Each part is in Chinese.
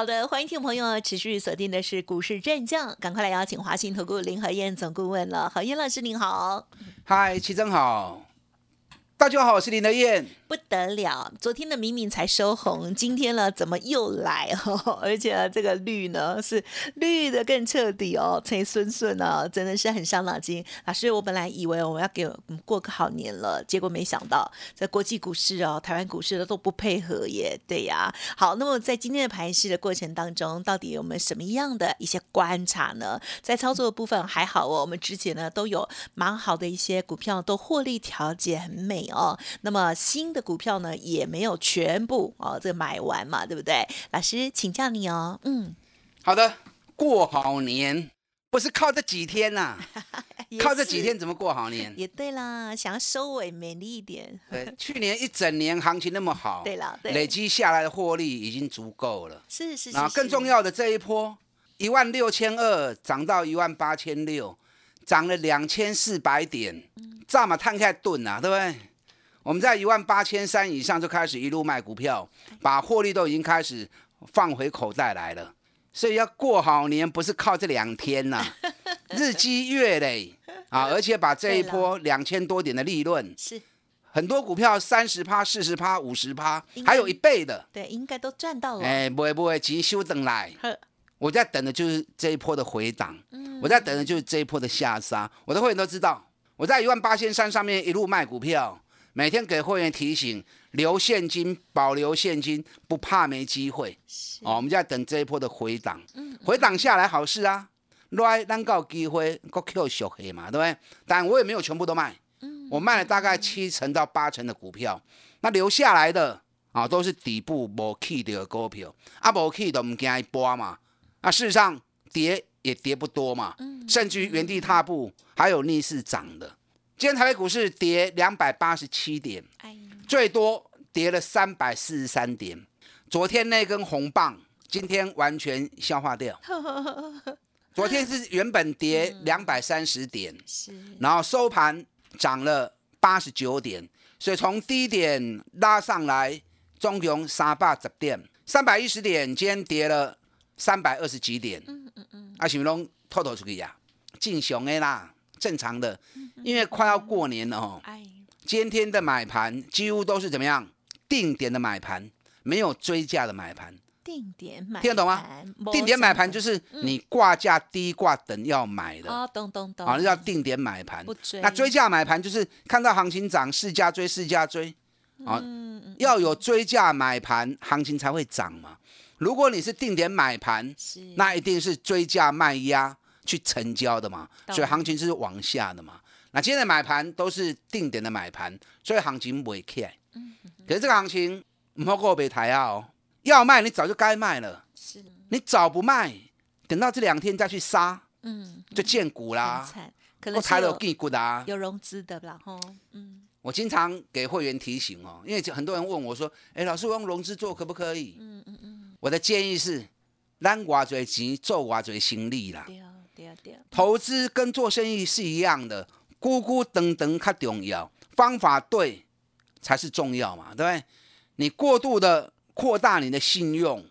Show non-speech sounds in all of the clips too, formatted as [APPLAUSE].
好的，欢迎听众朋友持续锁定的是股市战将，赶快来邀请华信投顾林和燕总顾问了。何燕老师您好，嗨，齐正好。大家好，我是林和燕。不得了，昨天的明明才收红，今天呢怎么又来哦？而且这个绿呢是绿的更彻底哦，陈顺顺啊，真的是很伤脑筋。老师，我本来以为我们要给我们过个好年了，结果没想到在国际股市哦，台湾股市的都不配合耶。对呀，好，那么在今天的盘市的过程当中，到底有没有什么样的一些观察呢？在操作的部分还好哦，我们之前呢都有蛮好的一些股票都获利调节很美。哦，那么新的股票呢也没有全部哦，这买完嘛，对不对？老师请教你哦，嗯，好的，过好年不是靠这几天呐，[LAUGHS] 靠这几天怎么过好年？也对啦，想要收尾美丽一点。对，去年一整年行情那么好，对了，对累积下来的获利已经足够了。是是，然后更重要的这一波一万六千二涨到一万八千六，涨了两千四百点，这么探开盾啊，对不对？我们在一万八千三以上就开始一路卖股票，把获利都已经开始放回口袋来了。所以要过好年，不是靠这两天呐，[LAUGHS] 日积月累啊，而且把这一波两千多点的利润，是很多股票三十趴、四十趴、五十趴，还有一倍的，对，应该都赚到了。哎，不会不会，急修等来，我在等的就是这一波的回档，我在等的就是这一波的下杀。我的会员都知道，我在一万八千三上面一路卖股票。每天给会员提醒，留现金，保留现金，不怕没机会。哦，我们就在等这一波的回档，回档下来好事啊，来单告机会，够 Q 小黑嘛，对不对？但我也没有全部都卖，我卖了大概七成到八成的股票，那留下来的啊，都是底部无 key 的股票，啊无 key 都唔惊一波嘛，啊事实上跌也跌不多嘛，甚至于原地踏步，还有逆势涨的。今天台北股市跌两百八十七点，最多跌了三百四十三点。昨天那根红棒，今天完全消化掉。[LAUGHS] 昨天是原本跌两百三十点，是，然后收盘涨了八十九点，所以从低点拉上来，中共三百十点，三百一十点，今天跌了三百二十几点。嗯嗯嗯，啊，是拢透透出去呀，正常的啦。正常的，因为快要过年了哦。今天的买盘几乎都是怎么样？定点的买盘，没有追价的买盘。定点买，听得懂吗？定点买盘就是你挂价低挂等要买的。哦，懂懂懂。好，那叫定点买盘。不追。那追价买盘就是看到行情涨，市价追，市价追。啊，要有追价买盘，行情才会涨嘛。如果你是定点买盘，那一定是追价卖压。去成交的嘛，所以行情是往下的嘛。那今天的买盘都是定点的买盘，所以行情不会起来。嗯，可是这个行情唔好过被抬啊哦，要卖你早就该卖了。是，你早不卖，等到这两天再去杀，嗯，就见股啦。可能抬了见股的，有融资的然后，嗯，我经常给会员提醒哦，因为很多人问我说，哎，老师我用融资做可不可以？嗯嗯嗯，我的建议是，咱挖最钱，做挖最心力啦。投资跟做生意是一样的，咕咕等等较重要，方法对才是重要嘛，对不对？你过度的扩大你的信用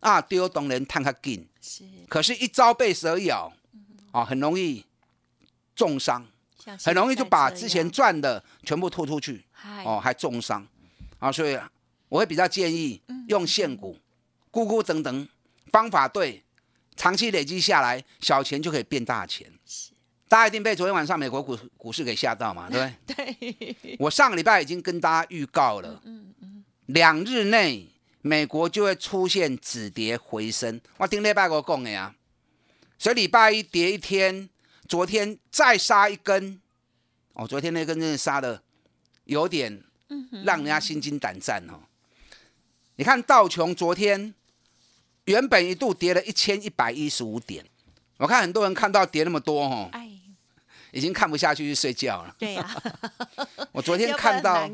啊，丢懂人探较紧，是，可是，一朝被蛇咬，啊，很容易重伤，很容易就把之前赚的全部吐出去，哦，还重伤，啊，所以我会比较建议用现股，咕咕等等，方法对。长期累积下来，小钱就可以变大钱。大家一定被昨天晚上美国股股市给吓到嘛？对不对？[LAUGHS] 对。我上个礼拜已经跟大家预告了，嗯嗯，两日内美国就会出现止跌回升。我顶礼拜我讲的呀，所以礼拜一跌一天，昨天再杀一根，哦，昨天那根真的杀的有点，让人家心惊胆战哦。你看道琼昨天。原本一度跌了一千一百一十五点，我看很多人看到跌那么多哦，已经看不下去去睡觉了。对呀，[LAUGHS] 我昨天 [LAUGHS] 看到，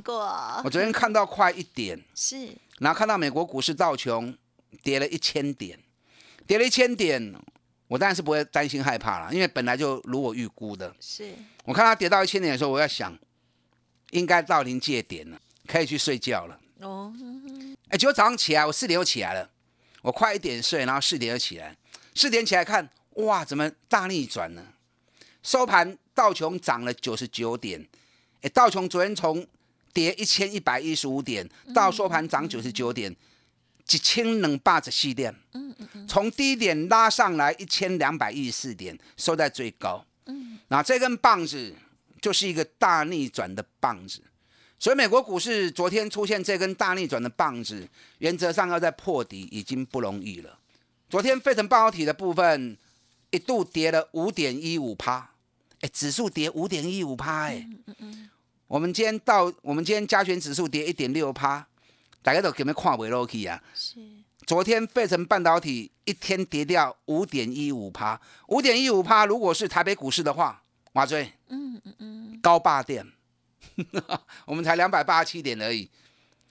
我昨天看到快一点，是，然后看到美国股市道琼跌了一千点，跌了一千点，我当然是不会担心害怕了，因为本来就如我预估的。是。我看它跌到一千点的时候，我要想，应该到临界点了，可以去睡觉了。哦，哎，结果早上起来，我四点又起来了，我快一点睡，然后四点就起来，四点起来看，哇，怎么大逆转呢？收盘道琼涨了九十九点，哎，道琼昨天从跌一千一百一十五点到收盘涨九十九点，一千两百十四点，嗯嗯嗯，从低点拉上来一千两百一十四点，收在最高，嗯，那这根棒子就是一个大逆转的棒子。所以美国股市昨天出现这根大逆转的棒子，原则上要在破底已经不容易了。昨天费城半导体的部分一度跌了五点一五趴，哎，指数跌五点一五趴，哎，我们今天到我们今天加权指数跌一点六趴，大家都有没有看不落去啊？是。昨天费城半导体一天跌掉五点一五趴，五点一五趴，如果是台北股市的话，哇追，嗯嗯嗯，高霸店。[LAUGHS] 我们才两百八十七点而已，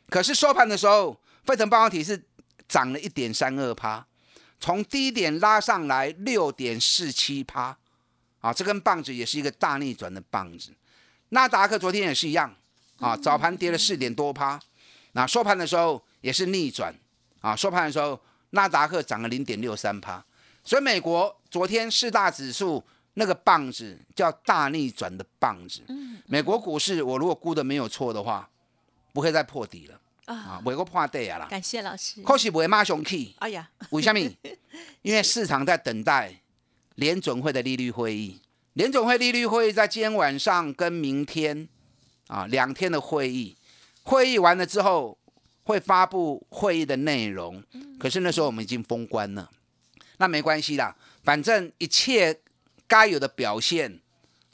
可是收盘的时候，费城半导体是涨了一点三二趴，从低点拉上来六点四七趴，啊，这根棒子也是一个大逆转的棒子。纳达克昨天也是一样，啊，早盘跌了四点多趴，那收盘的时候也是逆转，啊，收盘的时候纳达克涨了零点六三趴，所以美国昨天四大指数。那个棒子叫大逆转的棒子。嗯，美国股市我如果估的没有错的话，不会再破底了啊，美国破底啊啦。感谢老师。可是不会马上去。哎呀，为什么？因为市场在等待联准会的利率会议。联准会利率会议在今天晚上跟明天啊两天的会议，会议完了之后会发布会议的内容。可是那时候我们已经封关了，那没关系啦，反正一切。该有的表现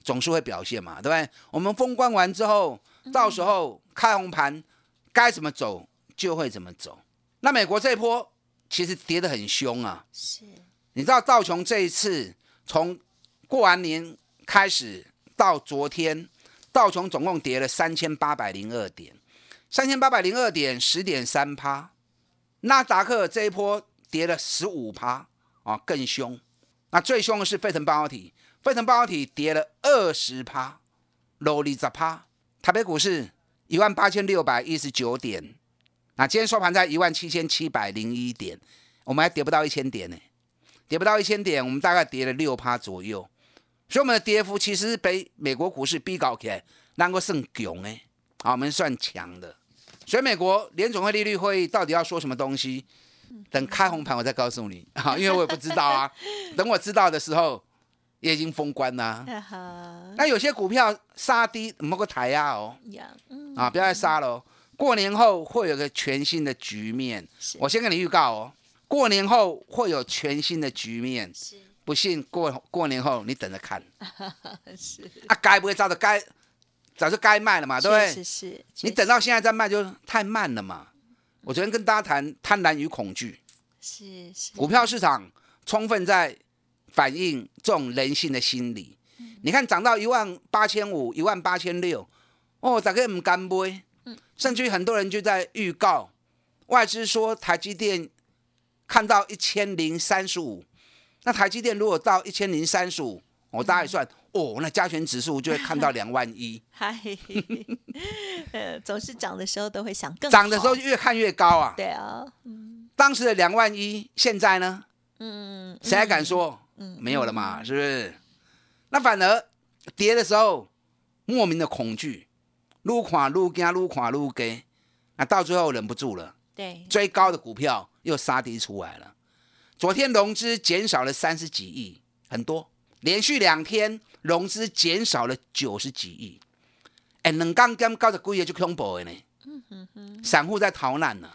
总是会表现嘛，对不对？我们封关完之后，到时候开红盘，该怎么走就会怎么走。那美国这一波其实跌得很凶啊，是。你知道道琼这一次从过完年开始到昨天，道琼总共跌了三千八百零二点，三千八百零二点十点三趴。纳达克这一波跌了十五趴啊，更凶。那最凶的是费城半导体，费城半导体跌了二十趴，落里十趴。台北股市一万八千六百一十九点，那今天收盘在一万七千七百零一点，我们还跌不到一千点呢，跌不到一千点，我们大概跌了六趴左右。所以我们的跌幅其实被美国股市逼高起来，能够算强哎，好，我们算强的。所以美国联总会利率会议到底要说什么东西？等开红盘我再告诉你 [LAUGHS] 啊，因为我也不知道啊。[LAUGHS] 等我知道的时候，也已经封关啦。那有些股票杀低，某个抬压哦。啊，不要再杀了。过年后会有个全新的局面。我先跟你预告哦，过年后会有全新的局面。不信过过年后你等着看。[LAUGHS] 是。啊，该不会早就该早就该卖了嘛，对不对？是是。你等到现在再卖就太慢了嘛。我昨天跟大家谈贪婪与恐惧，是是，股票市场充分在反映这种人性的心理。你看涨到一万八千五、一万八千六，哦，大概唔敢买，甚至于很多人就在预告，外资说台积电看到一千零三十五，那台积电如果到一千零三十五，我大概算。哦，那加权指数就会看到两万一。[LAUGHS] 嗨，呃，总是涨的时候都会想更涨的时候越看越高啊。对啊，当时的两万一，现在呢？嗯，谁还敢说？嗯，没有了嘛，是不是？那反而跌的时候，莫名的恐惧，撸垮撸惊，撸垮撸给，那到最后忍不住了。对，追高的股票又杀跌出来了。昨天融资减少了三十几亿，很多，连续两天。融资减少了九十几亿，哎，两刚刚高十几亿就恐怖的呢。散户在逃难呢，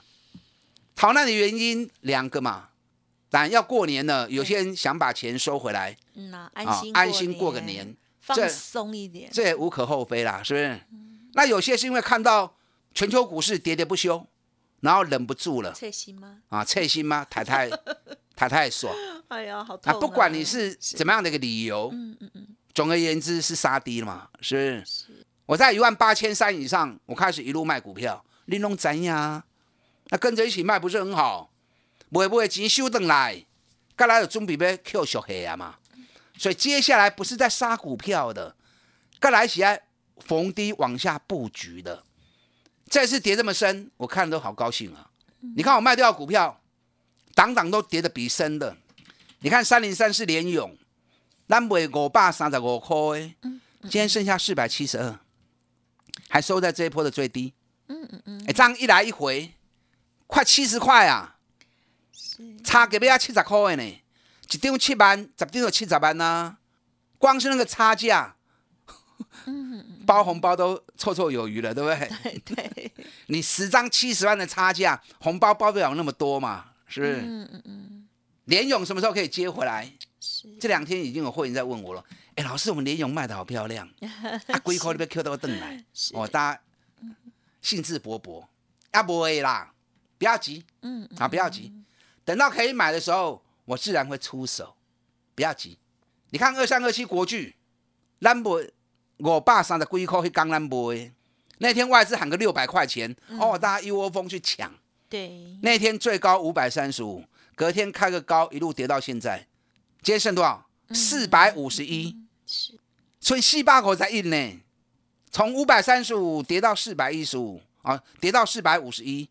逃难的原因两个嘛，当然要过年了，有些人想把钱收回来，嗯呐，安心安心过个年，放松一点，这也无可厚非啦，是不是？那有些是因为看到全球股市喋喋不休，然后忍不住了，切心吗？啊，切心吗？太太 [LAUGHS] 太太爽，哎呀，好痛！啊，不管你是怎么样的一个理由，嗯嗯嗯。总而言之是杀低了嘛，是不是？我在一万八千三以上，我开始一路卖股票，你弄怎样？那跟着一起卖不是很好？卖不会钱收等来，该来有准备要 Q 小黑啊嘛。所以接下来不是在杀股票的，该来起来逢低往下布局的。这次跌这么深，我看都好高兴啊！你看我卖掉股票，档档都跌得比深的。你看三零三是联勇，咱卖五百三十五块，今天剩下四百七十二，还收在这一波的最低。嗯嗯嗯，哎，这样一来一回，快七十块啊！差给不要七十块呢，一张七万，十张就七十万呐。光是那个差价。包红包都绰绰有余了，对不对？[LAUGHS] 对，[LAUGHS] 你十张七十万的差价，红包包不了那么多嘛，是不是？嗯嗯嗯。联勇什么时候可以接回来？这两天已经有会员在问我了。哎，老师，我们联勇卖的好漂亮，[LAUGHS] 啊，龟壳那边 Q 到邓来，哦，大家兴致勃勃。啊，不会啦，不要急，嗯，啊，不要急，等到可以买的时候，我自然会出手，不要急。你看二三二七国巨，兰博。我爸三十几块去江南买，那天外资喊个六百块钱，哦，大家一窝蜂去抢。对，那天最高五百三十五，隔天开个高，一路跌到现在，今天剩多少？四百五十一。是，所以四百口才印呢，从五百三十五跌到四百一十五，啊，跌到四百五十一，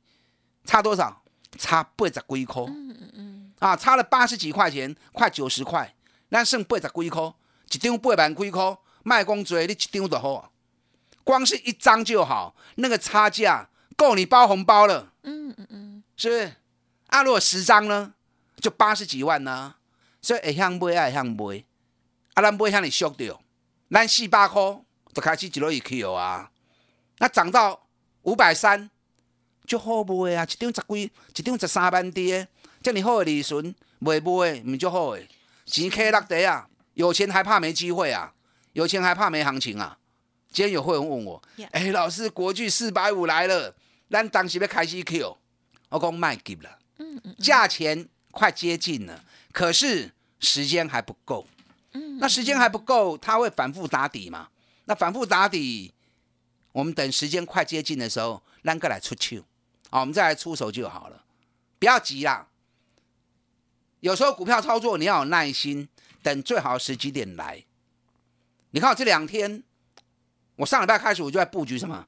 差多少？差八十几块。嗯嗯嗯。啊，差了八十几块钱，快九十块，那剩八十几块，一张八万几块。卖光嘴，你一张就好，光是一张就好，那个差价够你包红包了。嗯嗯嗯，是不是？啊，如果十张呢，就八十几万呢。所以会向买啊，会向买，啊，咱买向你俗着，咱四百块就开始一路一去啊。那涨到五百三，就好卖啊，一张十几，一张十三万跌，这么好的利润，卖买唔就好诶，钱开落地啊，有钱还怕没机会啊？有钱还怕没行情啊？今天有会员问我，哎，老师，国巨四百五来了，咱当时要开始 Q，我讲卖给了，嗯嗯，价钱快接近了，可是时间还不够，嗯，那时间还不够，它会反复打底嘛？那反复打底，我们等时间快接近的时候，咱个来出手，好，我们再来出手就好了，不要急啦。有时候股票操作你要有耐心，等最好的时机点来。你看我这两天，我上礼拜开始我就在布局什么？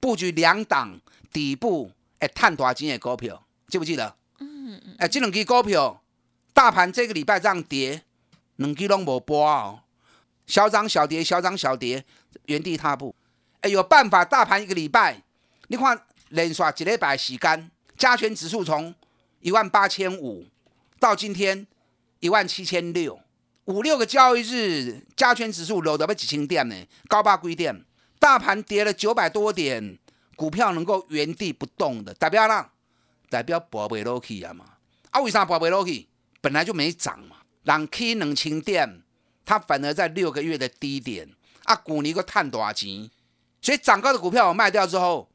布局两档底部哎，探大金的股票，记不记得？嗯嗯。哎，这两支股票，大盘这个礼拜这样跌，两支拢无波哦，小涨小跌，小涨小跌，原地踏步。哎，有办法，大盘一个礼拜，你看连续一礼拜时间，加权指数从一万八千五到今天一万七千六。五六个交易日，加权指数搂到要几千点呢？高八规点？大盘跌了九百多点，股票能够原地不动的，代表啦，代表博不落去啊嘛？啊，为啥博不落去？本来就没涨嘛。人 K 两千点，它反而在六个月的低点啊，股你个探多少钱？所以涨高的股票我卖掉之后，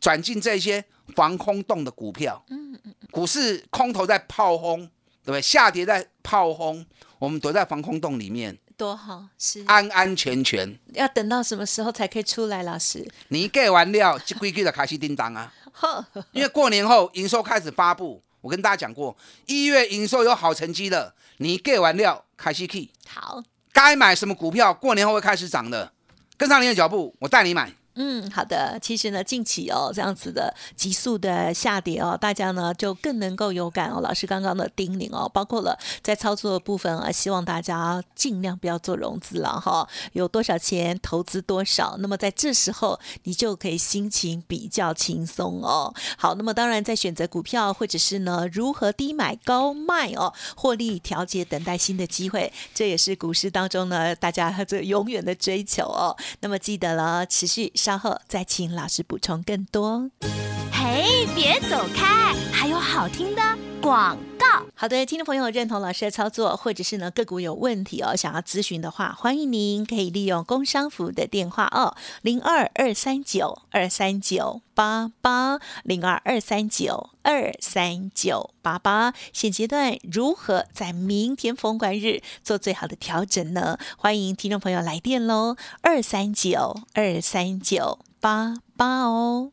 转进这些防空洞的股票。嗯嗯嗯。股市空头在炮轰，对不对？下跌在炮轰。我们躲在防空洞里面，多好，是安安全全。要等到什么时候才可以出来？老师，你一盖完料，就规矩的开始叮当啊。[LAUGHS] 因为过年后营收开始发布，我跟大家讲过，一月营收有好成绩的，你盖完料开始 key。好，该买什么股票，过年后会开始涨的，跟上您的脚步，我带你买。嗯，好的。其实呢，近期哦，这样子的急速的下跌哦，大家呢就更能够有感哦。老师刚刚的叮咛哦，包括了在操作的部分啊，希望大家尽量不要做融资了哈。有多少钱投资多少，那么在这时候你就可以心情比较轻松哦。好，那么当然在选择股票或者是呢如何低买高卖哦，获利调节，等待新的机会，这也是股市当中呢大家这永远的追求哦。那么记得了，持续。稍后再请老师补充更多。嘿，别走开，还有好听的。广告。好的，听众朋友认同老师的操作，或者是呢个股有问题哦，想要咨询的话，欢迎您可以利用工商服的电话哦，零二二三九二三九八八零二二三九二三九八八。现阶段如何在明天封关日做最好的调整呢？欢迎听众朋友来电喽，二三九二三九八八哦。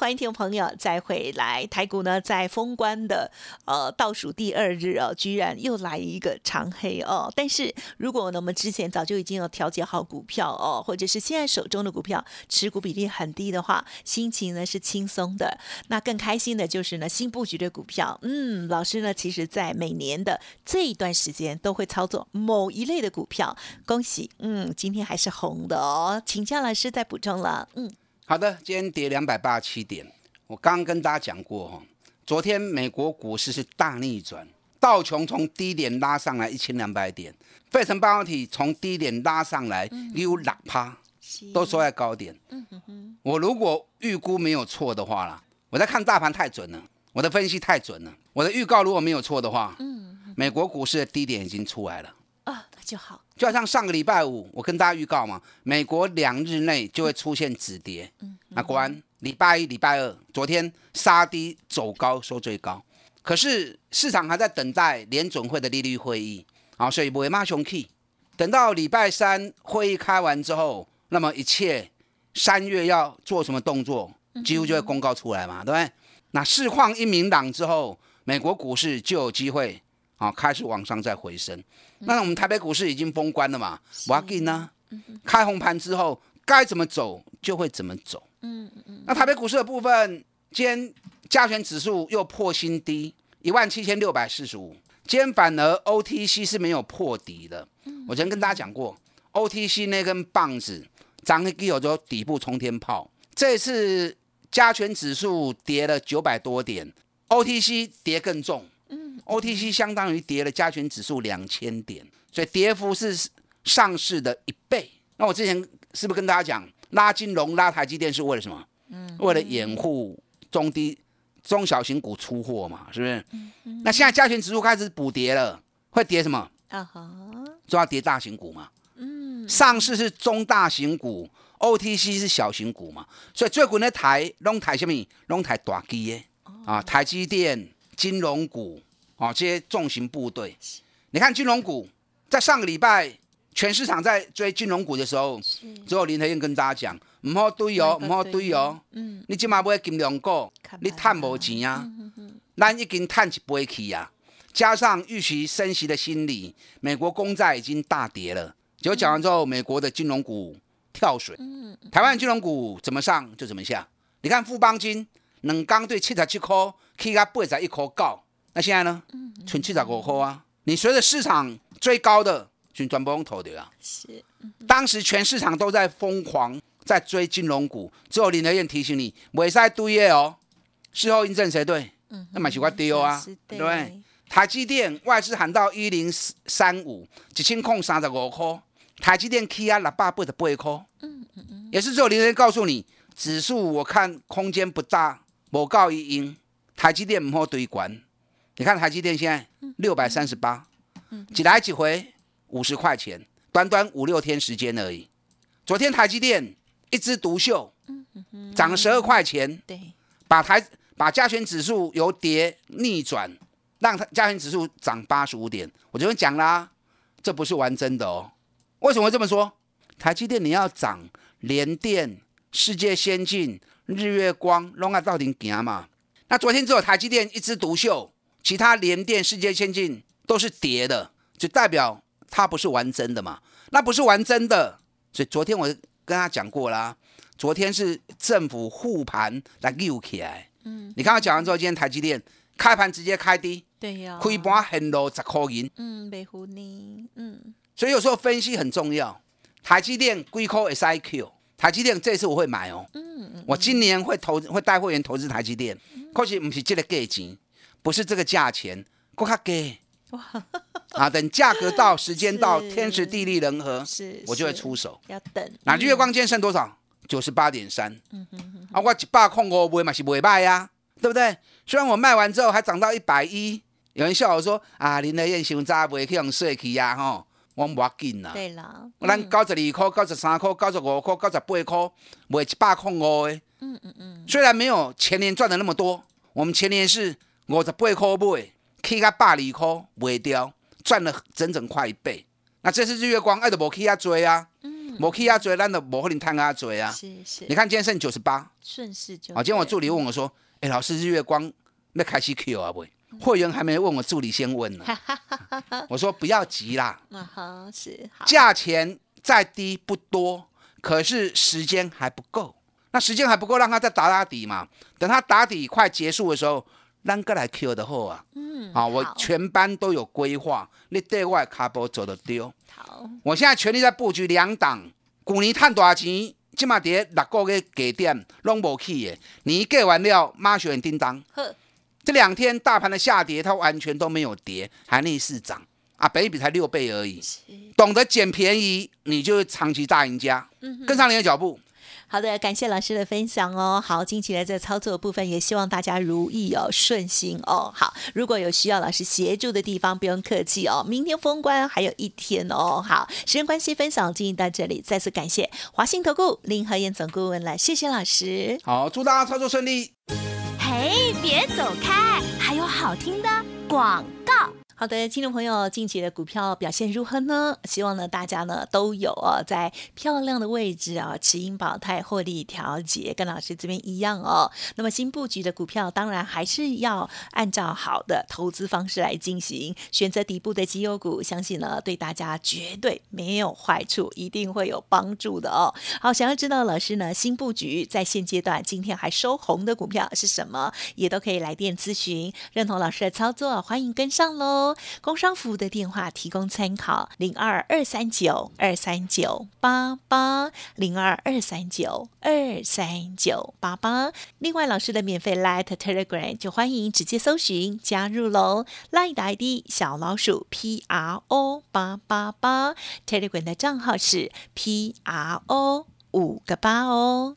欢迎听众朋友再回来，台股呢在封关的呃倒数第二日哦，居然又来一个长黑哦。但是如果呢我们之前早就已经有调节好股票哦，或者是现在手中的股票持股比例很低的话，心情呢是轻松的。那更开心的就是呢新布局的股票，嗯，老师呢其实在每年的这一段时间都会操作某一类的股票，恭喜，嗯，今天还是红的哦，请教老师再补充了，嗯。好的，今天跌两百八十七点。我刚刚跟大家讲过哈，昨天美国股市是大逆转，道琼从低点拉上来一千两百点，费城半导体从低点拉上来有两趴，都收在高点。我如果预估没有错的话啦，我在看大盘太准了，我的分析太准了，我的预告如果没有错的话，美国股市的低点已经出来了。就好。就好像上个礼拜五，我跟大家预告嘛，美国两日内就会出现止跌。嗯，那果然礼拜一、礼拜二，昨天杀低走高收最高。可是市场还在等待联准会的利率会议啊，所以不会马上去。等到礼拜三会议开完之后，那么一切三月要做什么动作，几乎就会公告出来嘛，对不对？那市况一明朗之后，美国股市就有机会。好，开始往上再回升。那我们台北股市已经封关了嘛？我要给呢。开红盘之后，该怎么走就会怎么走。嗯嗯那台北股市的部分，今天加权指数又破新低，一万七千六百四十五。今天反而 OTC 是没有破底的。我昨天跟大家讲过，OTC 那根棒子，涨一有就底部冲天炮。这次加权指数跌了九百多点，OTC 跌更重。OTC 相当于跌了加权指数两千点，所以跌幅是上市的一倍。那我之前是不是跟大家讲，拉金融、拉台积电是为了什么？嗯，为了掩护中低、中小型股出货嘛，是不是？那现在加权指数开始补跌了，会跌什么？啊哈，就要跌大型股嘛。嗯，上市是中大型股，OTC 是小型股嘛，所以最近的台拢台什么？拢台大基耶啊，台积电、金融股。哦，这些重型部队，你看金融股，在上个礼拜全市场在追金融股的时候，只有林德燕跟大家讲，唔好堆哦，唔好堆哦，嗯，你今嘛买金融股，你赚无钱啊，咱已经赚一杯去啊，加上预期升息的心理，美国公债已经大跌了，结果讲完之后，美国的金融股跳水，台湾金融股怎么上就怎么下，你看富邦金两刚对七十七块，起到八十一块九。那现在呢？存七十五块啊！你随着市场最高的，全全部用投的啊。是，当时全市场都在疯狂在追金融股，只有林德燕提醒你，未使对耶哦。事后印证谁对？嗯，那蛮奇怪丢啊，对不对？台积电外资喊到一零三五，一千空三十五块，台积电 K 啊六百八十八块。嗯嗯嗯，也是只有林德燕告诉你，指数我看空间不大，无告一因，台积电唔好堆关。你看台积电现在六百三十八，几来几回五十块钱，短短五六天时间而已。昨天台积电一枝独秀，涨了十二块钱，对，把台把加权指数由跌逆转，让它加权指数涨八十五点，我昨天讲啦，这不是玩真的哦。为什么会这么说？台积电你要涨，联电、世界先进、日月光，拢啊到顶行嘛？那昨天只有台积电一枝独秀，其他联电、世界先进都是跌的，就代表它不是玩真的嘛？那不是玩真的，所以昨天我跟他讲过啦，昨天是政府护盘来救起来。嗯，你刚刚讲完之后，今天台积电开盘直接开低，对呀，开盘很落十块银。嗯，北湖呢，嗯，所以有时候分析很重要。台积电归扣 SIQ，台积电这次我会买哦。嗯嗯，我今年会投会带会员投资台积电，可是不是这个价钱，不是这个价钱，够卡给。哇，啊，等价格到，时间到，[LAUGHS] 天时地利人和，是，我就会出手。要等。那日月光今天剩多少？九十八点三。嗯哼哼。啊，我一百空我不会买是不会卖呀，对不对？虽然我卖完之后还涨到一百一，有人笑我说啊，林德燕熊渣不会去用税去呀，吼。我唔要紧啦，对啦，咱九十二块、九十三块、九十五块、九十八块，卖一百控五的。嗯嗯嗯。虽然没有前年赚的那么多，我们前年是五十八块买，起个百二块卖掉，赚了整整快一倍。那这次日月光哎都无起啊追啊，嗯，无起啊追，咱都无可能赚啊追啊。是是。你看今天剩九十八，顺势就。啊，今天我助理问我说：“哎，老师，日月光要开始 Q 啊不？”会员还没问我，助理先问了。[LAUGHS] 我说不要急啦，是价钱再低不多，可是时间还不够。那时间还不够，让他再打打底嘛。等他打底快结束的时候，让哥来 Q 的好啊。嗯，好，我全班都有规划，你对外卡波走的丢。好，我现在全力在布局两档，股年赚多少钱？起码跌六个月给点拢无去的，你给完了，马上叮当。呵。这两天大盘的下跌，它完全都没有跌，还逆势涨啊！北比才六倍而已，懂得捡便宜，你就是长期大赢家。跟上你的脚步。好的，感谢老师的分享哦。好，近期来在操作部分，也希望大家如意哦，顺心哦。好，如果有需要老师协助的地方，不用客气哦。明天封关还有一天哦。好，时间关系，分享进行到这里，再次感谢华信投顾林和燕总顾问了，谢谢老师。好，祝大家操作顺利。嘿，别走开，还有好听的广告。好的，听众朋友，近期的股票表现如何呢？希望呢大家呢都有哦，在漂亮的位置啊，持盈保泰，获利调节，跟老师这边一样哦。那么新布局的股票，当然还是要按照好的投资方式来进行，选择底部的绩优股，相信呢对大家绝对没有坏处，一定会有帮助的哦。好，想要知道老师呢新布局在现阶段今天还收红的股票是什么，也都可以来电咨询，认同老师的操作，欢迎跟上喽。工商服务的电话提供参考：零二二三九二三九八八零二二三九二三九八八。另外，老师的免费 Light Telegram 就欢迎直接搜寻加入喽。Light ID 小老鼠 P R O 八八八，Telegram 的账号是 P R O 五个八哦。